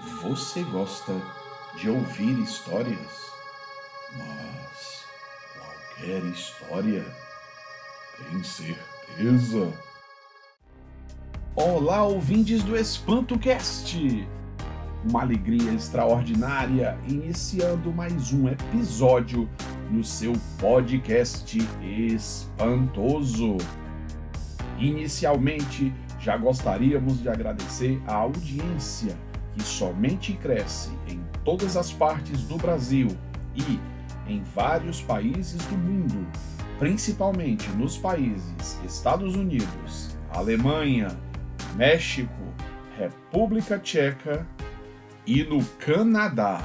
Você gosta de ouvir histórias? Mas qualquer história? Tem certeza? Olá, ouvintes do EspantoCast! Uma alegria extraordinária iniciando mais um episódio no seu podcast espantoso. Inicialmente, já gostaríamos de agradecer a audiência que somente cresce em todas as partes do Brasil e em vários países do mundo, principalmente nos países Estados Unidos, Alemanha, México, República Tcheca e no Canadá.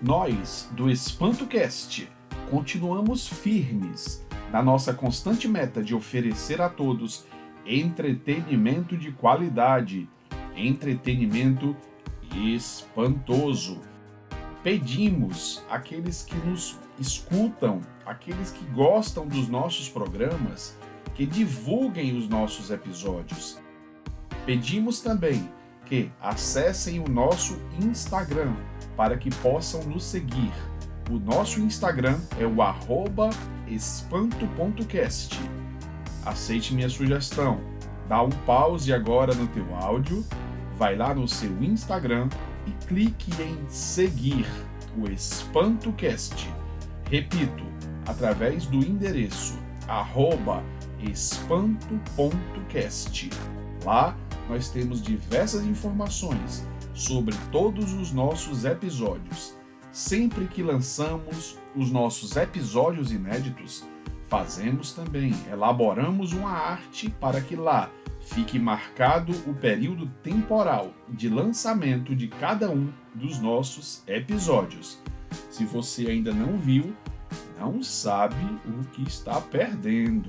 Nós, do EspantoCast, continuamos firmes na nossa constante meta de oferecer a todos entretenimento de qualidade entretenimento espantoso. Pedimos àqueles que nos escutam, aqueles que gostam dos nossos programas, que divulguem os nossos episódios. Pedimos também que acessem o nosso Instagram para que possam nos seguir. O nosso Instagram é o espanto.cast. Aceite minha sugestão. Dá um pause agora no teu áudio vai lá no seu Instagram e clique em seguir o EspantoCast. Repito, através do endereço arroba espanto.cast. Lá nós temos diversas informações sobre todos os nossos episódios. Sempre que lançamos os nossos episódios inéditos, fazemos também, elaboramos uma arte para que lá fique marcado o período temporal de lançamento de cada um dos nossos episódios. Se você ainda não viu, não sabe o que está perdendo.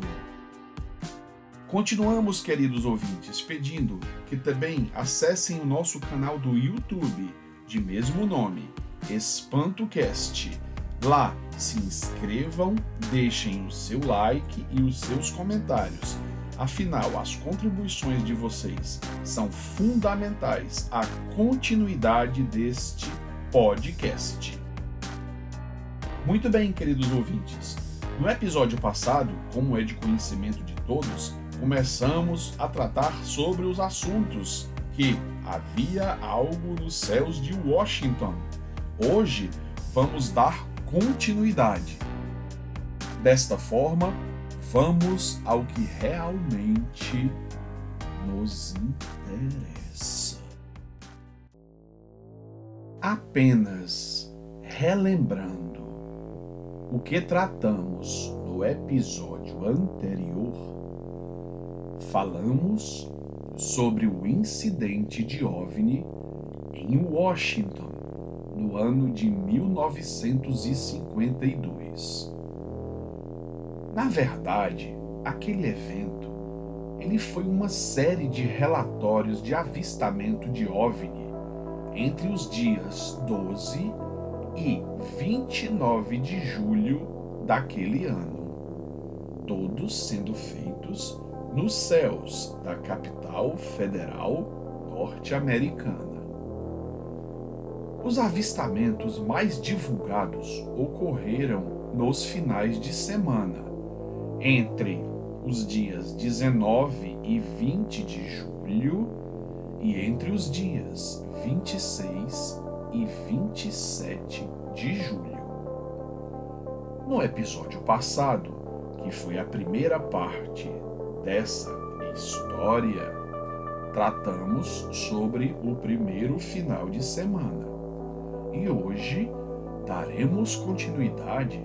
Continuamos, queridos ouvintes, pedindo que também acessem o nosso canal do YouTube, de mesmo nome, EspantoCast. Lá, se inscrevam, deixem o seu like e os seus comentários Afinal, as contribuições de vocês são fundamentais à continuidade deste podcast. Muito bem, queridos ouvintes. No episódio passado, como é de conhecimento de todos, começamos a tratar sobre os assuntos que havia algo nos céus de Washington. Hoje vamos dar continuidade. Desta forma, vamos ao que realmente nos interessa. Apenas relembrando o que tratamos no episódio anterior, falamos sobre o incidente de OVNI em Washington no ano de 1952. Na verdade, aquele evento ele foi uma série de relatórios de avistamento de OVNI entre os dias 12 e 29 de julho daquele ano, todos sendo feitos nos céus da capital federal norte-americana. Os avistamentos mais divulgados ocorreram nos finais de semana, entre os dias 19 e 20 de julho e entre os dias 26 e 27 de julho. No episódio passado, que foi a primeira parte dessa história, tratamos sobre o primeiro final de semana. E hoje daremos continuidade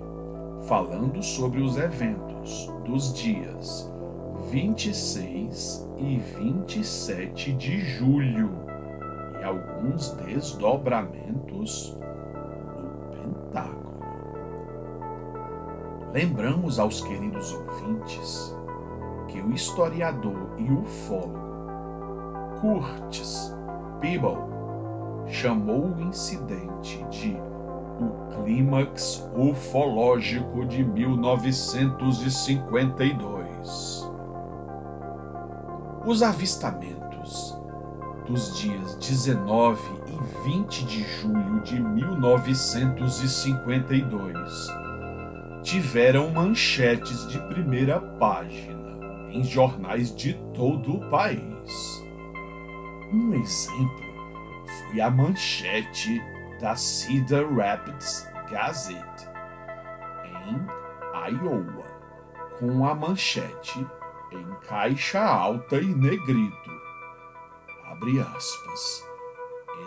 falando sobre os eventos dos dias 26 e 27 de julho e alguns desdobramentos do Pentágono. Lembramos aos queridos ouvintes que o historiador e ufólogo Curtis Peeble chamou o incidente de o clímax ufológico de 1952. Os avistamentos dos dias 19 e 20 de julho de 1952 tiveram manchetes de primeira página em jornais de todo o país. Um exemplo foi a manchete da Cedar Rapids Gazette, em Iowa, com a manchete em caixa alta e negrito. Abre aspas.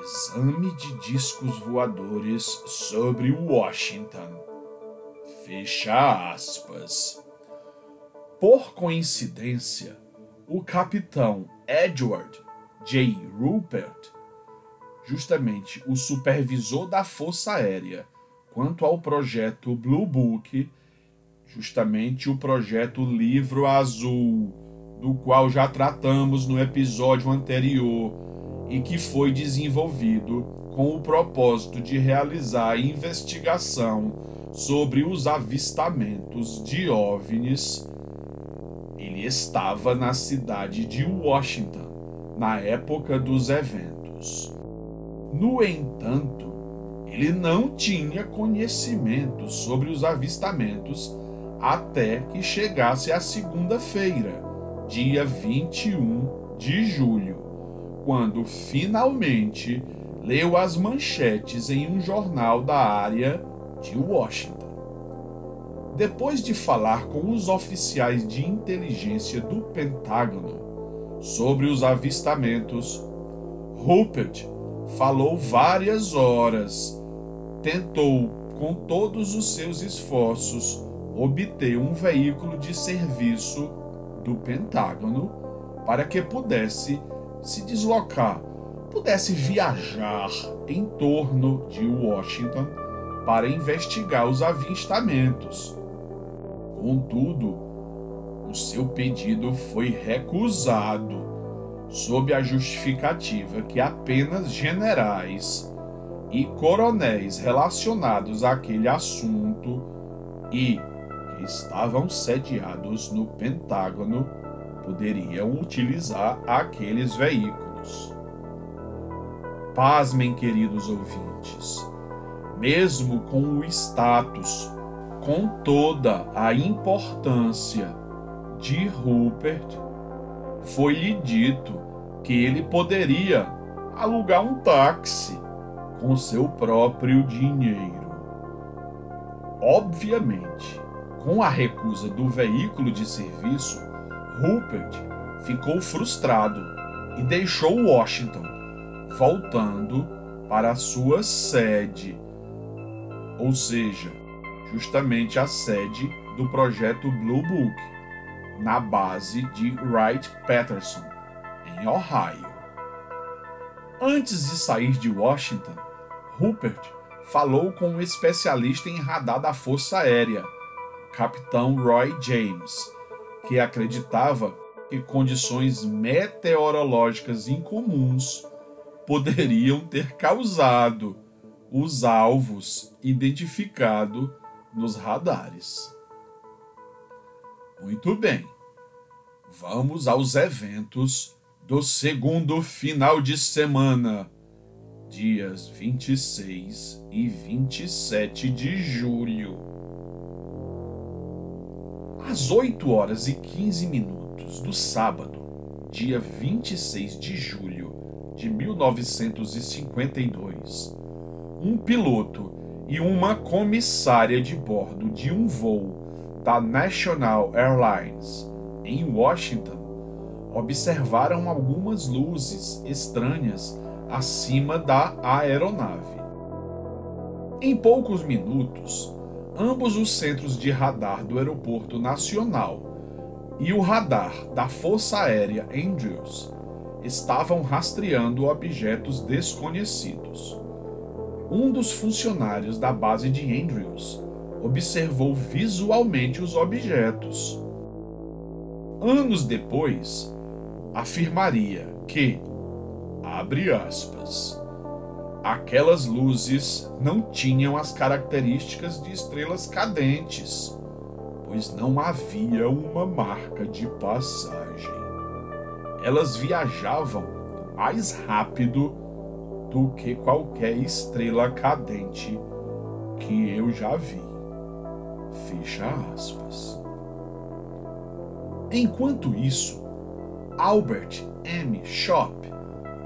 Exame de discos voadores sobre Washington. Fecha aspas. Por coincidência, o capitão Edward J. Rupert, justamente o supervisor da Força Aérea, quanto ao projeto Blue Book, justamente o projeto Livro Azul, do qual já tratamos no episódio anterior e que foi desenvolvido com o propósito de realizar investigação sobre os avistamentos de OVNIs. Ele estava na cidade de Washington na época dos eventos. No entanto, ele não tinha conhecimento sobre os avistamentos até que chegasse a segunda-feira, dia 21 de julho, quando finalmente leu as manchetes em um jornal da área de Washington. Depois de falar com os oficiais de inteligência do Pentágono, sobre os avistamentos. Rupert falou várias horas, tentou, com todos os seus esforços, obter um veículo de serviço do Pentágono para que pudesse se deslocar, pudesse viajar em torno de Washington para investigar os avistamentos. Contudo, o seu pedido foi recusado, sob a justificativa que apenas generais e coronéis relacionados àquele assunto e que estavam sediados no Pentágono poderiam utilizar aqueles veículos. Pasmem, queridos ouvintes, mesmo com o status, com toda a importância de Rupert, foi-lhe dito que ele poderia alugar um táxi com seu próprio dinheiro. Obviamente, com a recusa do veículo de serviço, Rupert ficou frustrado e deixou Washington, voltando para sua sede, ou seja, justamente a sede do projeto Blue Book na base de Wright-Patterson, em Ohio. Antes de sair de Washington, Rupert falou com um especialista em radar da Força Aérea, capitão Roy James, que acreditava que condições meteorológicas incomuns poderiam ter causado os alvos identificados nos radares. Muito bem. Vamos aos eventos do segundo final de semana, dias 26 e 27 de julho. Às 8 horas e 15 minutos do sábado, dia 26 de julho de 1952, um piloto e uma comissária de bordo de um voo da National Airlines, em Washington, observaram algumas luzes estranhas acima da aeronave. Em poucos minutos, ambos os centros de radar do Aeroporto Nacional e o radar da Força Aérea Andrews estavam rastreando objetos desconhecidos. Um dos funcionários da base de Andrews observou visualmente os objetos. Anos depois, afirmaria que, abre aspas, aquelas luzes não tinham as características de estrelas cadentes, pois não havia uma marca de passagem. Elas viajavam mais rápido do que qualquer estrela cadente que eu já vi. Fecha aspas. Enquanto isso, Albert M. Shop,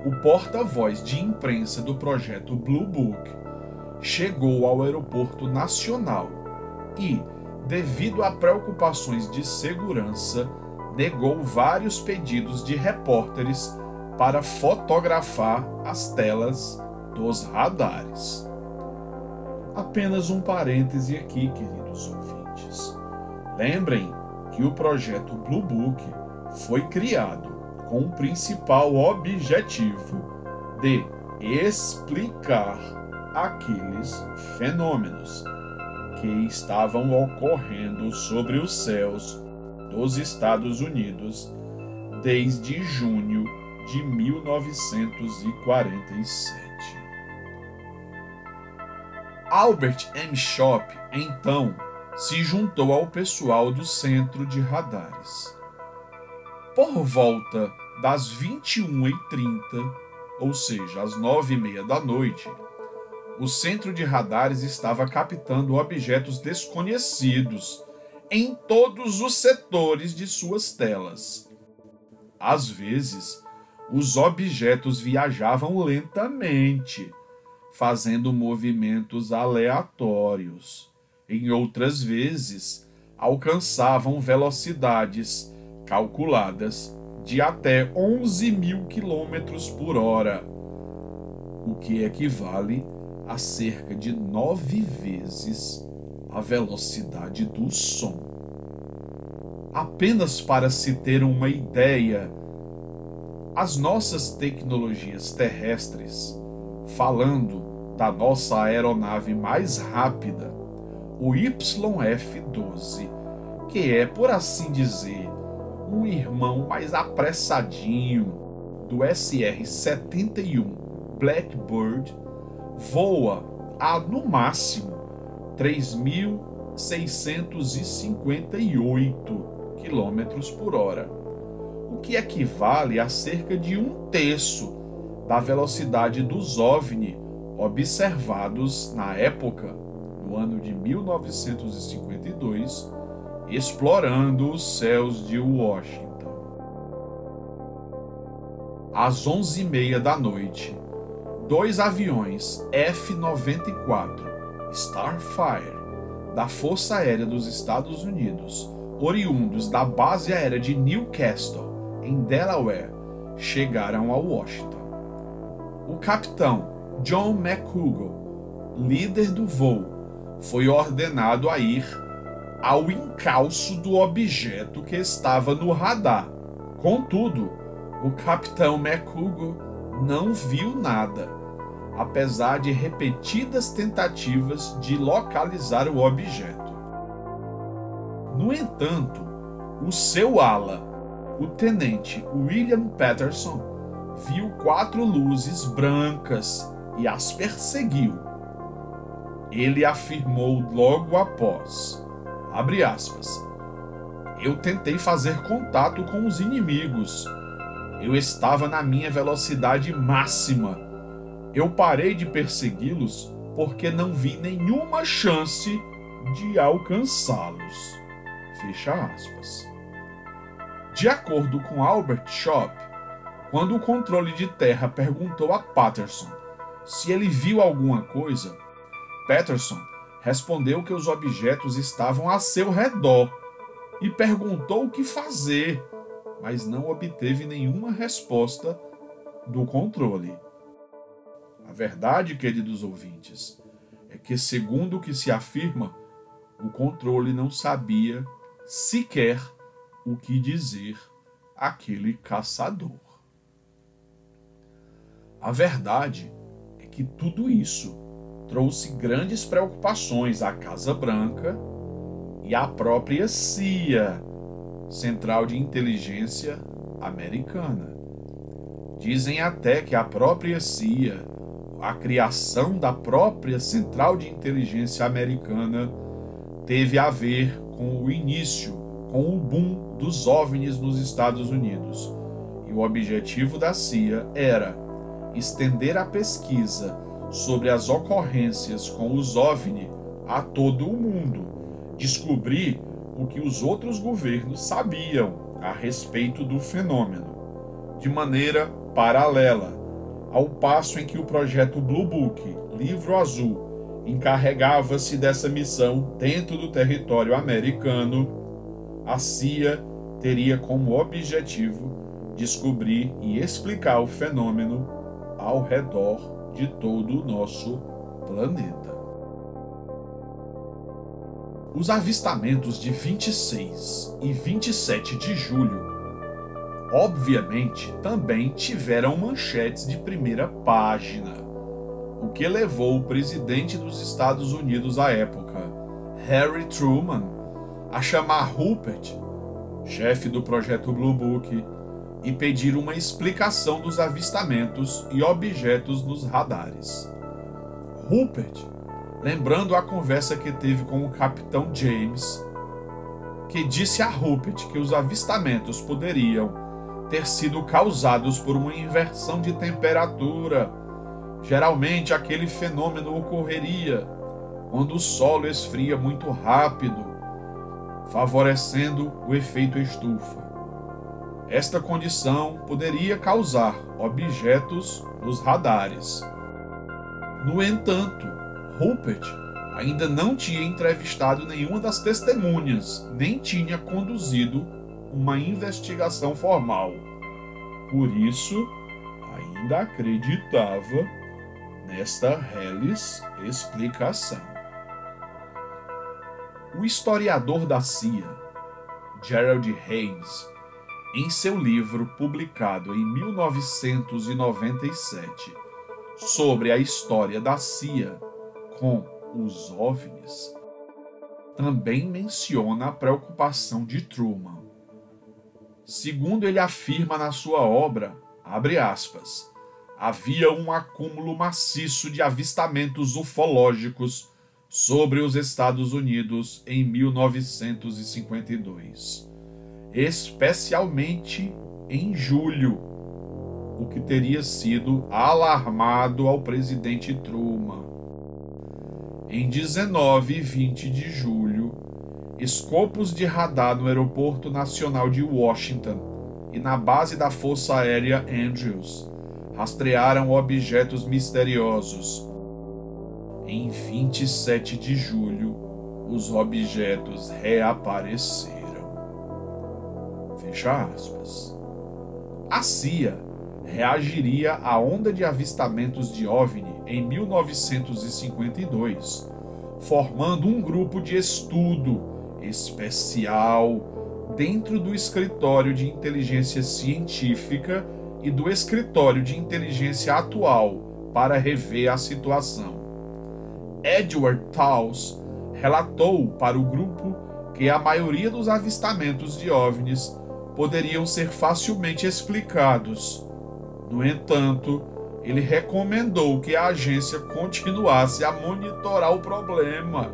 o porta-voz de imprensa do projeto Blue Book, chegou ao aeroporto nacional e, devido a preocupações de segurança, negou vários pedidos de repórteres para fotografar as telas dos radares. Apenas um parêntese aqui, queridos ouvintes. Lembrem que o projeto Blue Book foi criado com o principal objetivo de explicar aqueles fenômenos que estavam ocorrendo sobre os céus dos Estados Unidos desde junho de 1947. Albert M. Shop, então, se juntou ao pessoal do Centro de Radares. Por volta das 21h30, ou seja, às 9h30 da noite, o Centro de Radares estava captando objetos desconhecidos em todos os setores de suas telas. Às vezes, os objetos viajavam lentamente fazendo movimentos aleatórios. Em outras vezes, alcançavam velocidades calculadas de até 11 mil quilômetros por hora, o que equivale a cerca de nove vezes a velocidade do som. Apenas para se ter uma ideia, as nossas tecnologias terrestres falando da nossa aeronave mais rápida, o YF-12, que é, por assim dizer, um irmão mais apressadinho do SR-71 Blackbird, voa a no máximo 3.658 km por hora, o que equivale a cerca de um terço da velocidade dos OVNI observados na época, no ano de 1952, explorando os céus de Washington. Às 11h30 da noite, dois aviões F-94 Starfire da Força Aérea dos Estados Unidos, oriundos da base aérea de Newcastle, em Delaware, chegaram a Washington o capitão John McCougal, líder do voo, foi ordenado a ir ao encalço do objeto que estava no radar. Contudo, o capitão McCougal não viu nada, apesar de repetidas tentativas de localizar o objeto. No entanto, o seu ala, o tenente William Patterson, viu quatro luzes brancas e as perseguiu. Ele afirmou logo após, abre aspas, eu tentei fazer contato com os inimigos. Eu estava na minha velocidade máxima. Eu parei de persegui-los porque não vi nenhuma chance de alcançá-los. Fecha aspas. De acordo com Albert Shop, quando o controle de terra perguntou a Patterson se ele viu alguma coisa, Patterson respondeu que os objetos estavam a seu redor e perguntou o que fazer, mas não obteve nenhuma resposta do controle. A verdade, queridos ouvintes, é que, segundo o que se afirma, o controle não sabia sequer o que dizer àquele caçador. A verdade é que tudo isso trouxe grandes preocupações à Casa Branca e à própria CIA, Central de Inteligência Americana. Dizem até que a própria CIA, a criação da própria Central de Inteligência Americana, teve a ver com o início, com o boom dos OVNIs nos Estados Unidos e o objetivo da CIA era estender a pesquisa sobre as ocorrências com os OVNI a todo o mundo, descobrir o que os outros governos sabiam a respeito do fenômeno, de maneira paralela, ao passo em que o projeto Blue Book, Livro Azul, encarregava-se dessa missão dentro do território americano, a CIA teria como objetivo descobrir e explicar o fenômeno ao redor de todo o nosso planeta. Os avistamentos de 26 e 27 de julho, obviamente, também tiveram manchetes de primeira página, o que levou o presidente dos Estados Unidos à época, Harry Truman, a chamar Rupert, chefe do projeto Blue Book, e pedir uma explicação dos avistamentos e objetos nos radares. Rupert, lembrando a conversa que teve com o capitão James, que disse a Rupert que os avistamentos poderiam ter sido causados por uma inversão de temperatura. Geralmente aquele fenômeno ocorreria quando o solo esfria muito rápido, favorecendo o efeito estufa. Esta condição poderia causar objetos nos radares. No entanto, Rupert ainda não tinha entrevistado nenhuma das testemunhas, nem tinha conduzido uma investigação formal. Por isso, ainda acreditava nesta reles explicação. O historiador da CIA, Gerald Haynes, em seu livro publicado em 1997 sobre a história da CIA com os OVNIs, também menciona a preocupação de Truman. Segundo ele afirma na sua obra, aspas, havia um acúmulo maciço de avistamentos ufológicos sobre os Estados Unidos em 1952 especialmente em julho, o que teria sido alarmado ao presidente Truman. Em 19 e 20 de julho, escopos de radar no Aeroporto Nacional de Washington e na base da Força Aérea Andrews rastrearam objetos misteriosos. Em 27 de julho, os objetos reapareceram. Fecha aspas. A CIA reagiria à onda de avistamentos de OVNI em 1952, formando um grupo de estudo especial dentro do Escritório de Inteligência Científica e do Escritório de Inteligência Atual para rever a situação. Edward Taus relatou para o grupo que a maioria dos avistamentos de OVNIs poderiam ser facilmente explicados. No entanto, ele recomendou que a agência continuasse a monitorar o problema.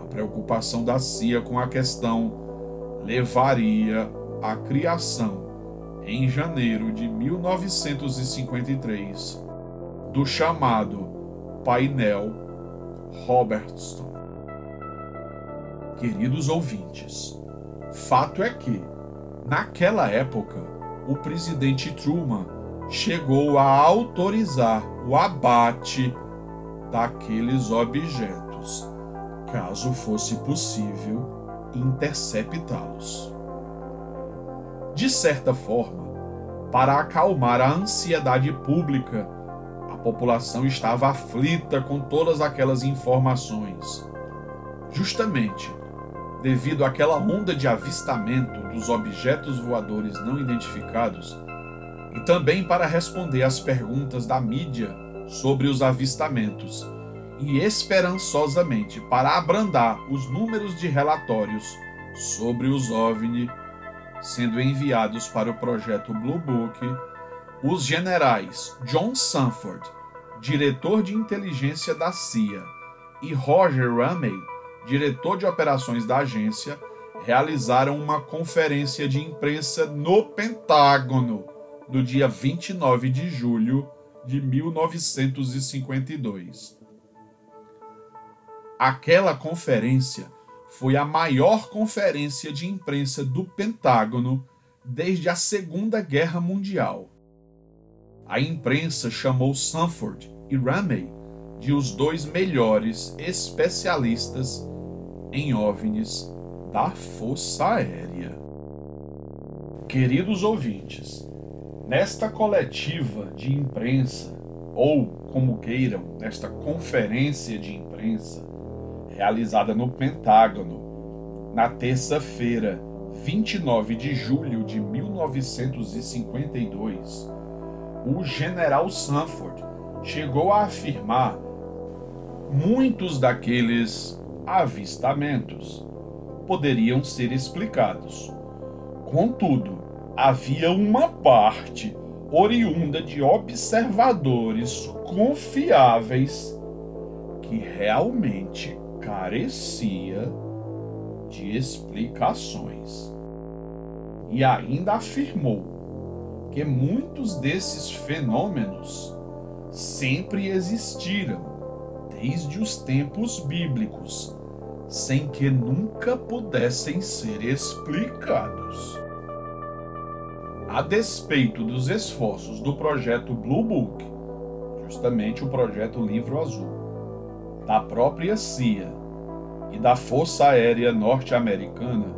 A preocupação da CIA com a questão levaria à criação, em janeiro de 1953, do chamado Painel Robertson. Queridos ouvintes, fato é que Naquela época, o presidente Truman chegou a autorizar o abate daqueles objetos, caso fosse possível interceptá-los. De certa forma, para acalmar a ansiedade pública, a população estava aflita com todas aquelas informações. Justamente devido àquela onda de avistamento dos objetos voadores não identificados, e também para responder às perguntas da mídia sobre os avistamentos, e esperançosamente para abrandar os números de relatórios sobre os OVNI sendo enviados para o projeto Blue Book, os generais John Sanford, diretor de inteligência da CIA, e Roger Ramey, diretor de operações da agência, realizaram uma conferência de imprensa no Pentágono no dia 29 de julho de 1952. Aquela conferência foi a maior conferência de imprensa do Pentágono desde a Segunda Guerra Mundial. A imprensa chamou Sanford e Ramey de os dois melhores especialistas em OVNIs da Força Aérea. Queridos ouvintes, nesta coletiva de imprensa, ou como queiram, nesta conferência de imprensa, realizada no Pentágono, na terça-feira, 29 de julho de 1952, o general Sanford chegou a afirmar muitos daqueles avistamentos poderiam ser explicados. Contudo, havia uma parte oriunda de observadores confiáveis que realmente carecia de explicações. E ainda afirmou que muitos desses fenômenos sempre existiram desde os tempos bíblicos, sem que nunca pudessem ser explicados. A despeito dos esforços do projeto Blue Book, justamente o projeto Livro Azul, da própria CIA e da Força Aérea Norte-Americana,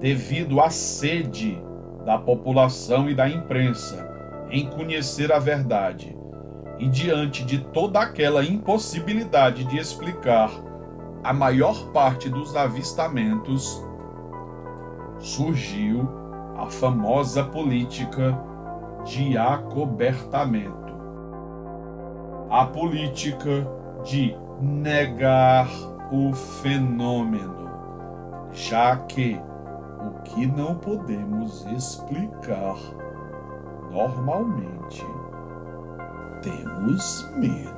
devido à sede da população e da imprensa em conhecer a verdade e diante de toda aquela impossibilidade de explicar a maior parte dos avistamentos, surgiu a famosa política de acobertamento. A política de negar o fenômeno, já que o que não podemos explicar normalmente temos medo.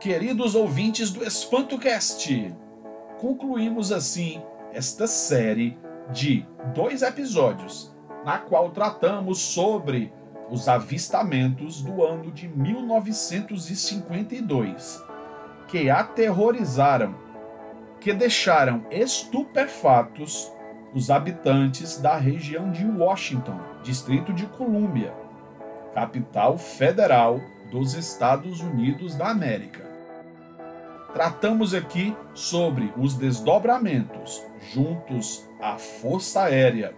Queridos ouvintes do EspantoCast, concluímos assim esta série de dois episódios, na qual tratamos sobre os avistamentos do ano de 1952, que aterrorizaram, que deixaram estupefatos os habitantes da região de Washington, Distrito de Colômbia, capital federal dos Estados Unidos da América. Tratamos aqui sobre os desdobramentos juntos à Força Aérea,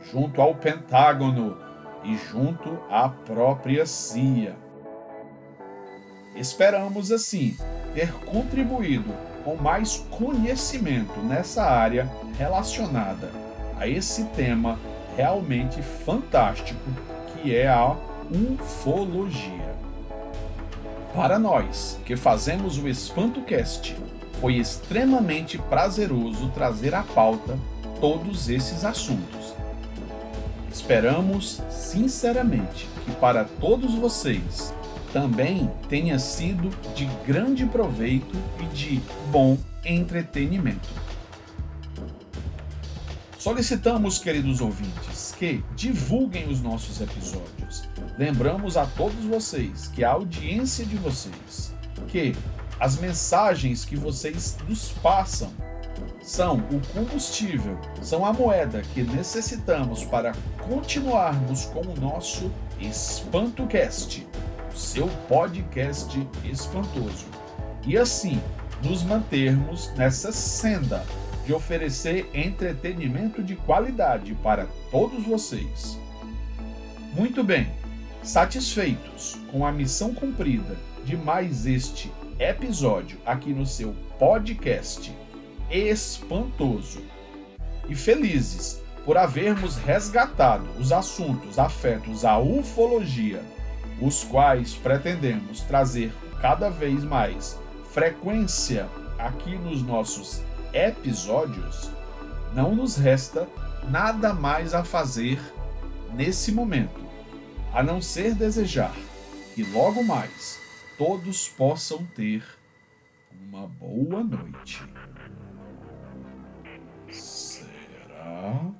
junto ao Pentágono e junto à própria CIA. Esperamos assim ter contribuído com mais conhecimento nessa área relacionada a esse tema realmente fantástico que é a ufologia. Para nós que fazemos o EspantoCast, foi extremamente prazeroso trazer à pauta todos esses assuntos. Esperamos sinceramente que para todos vocês também tenha sido de grande proveito e de bom entretenimento. Solicitamos, queridos ouvintes, que divulguem os nossos episódios. Lembramos a todos vocês que a audiência de vocês, que as mensagens que vocês nos passam são o combustível, são a moeda que necessitamos para continuarmos com o nosso EspantoCast seu podcast espantoso. E assim, nos mantermos nessa senda de oferecer entretenimento de qualidade para todos vocês. Muito bem, satisfeitos com a missão cumprida de mais este episódio aqui no seu podcast espantoso e felizes por havermos resgatado os assuntos afetos à ufologia os quais pretendemos trazer cada vez mais frequência aqui nos nossos episódios, não nos resta nada mais a fazer nesse momento, a não ser desejar que logo mais todos possam ter uma boa noite. Será?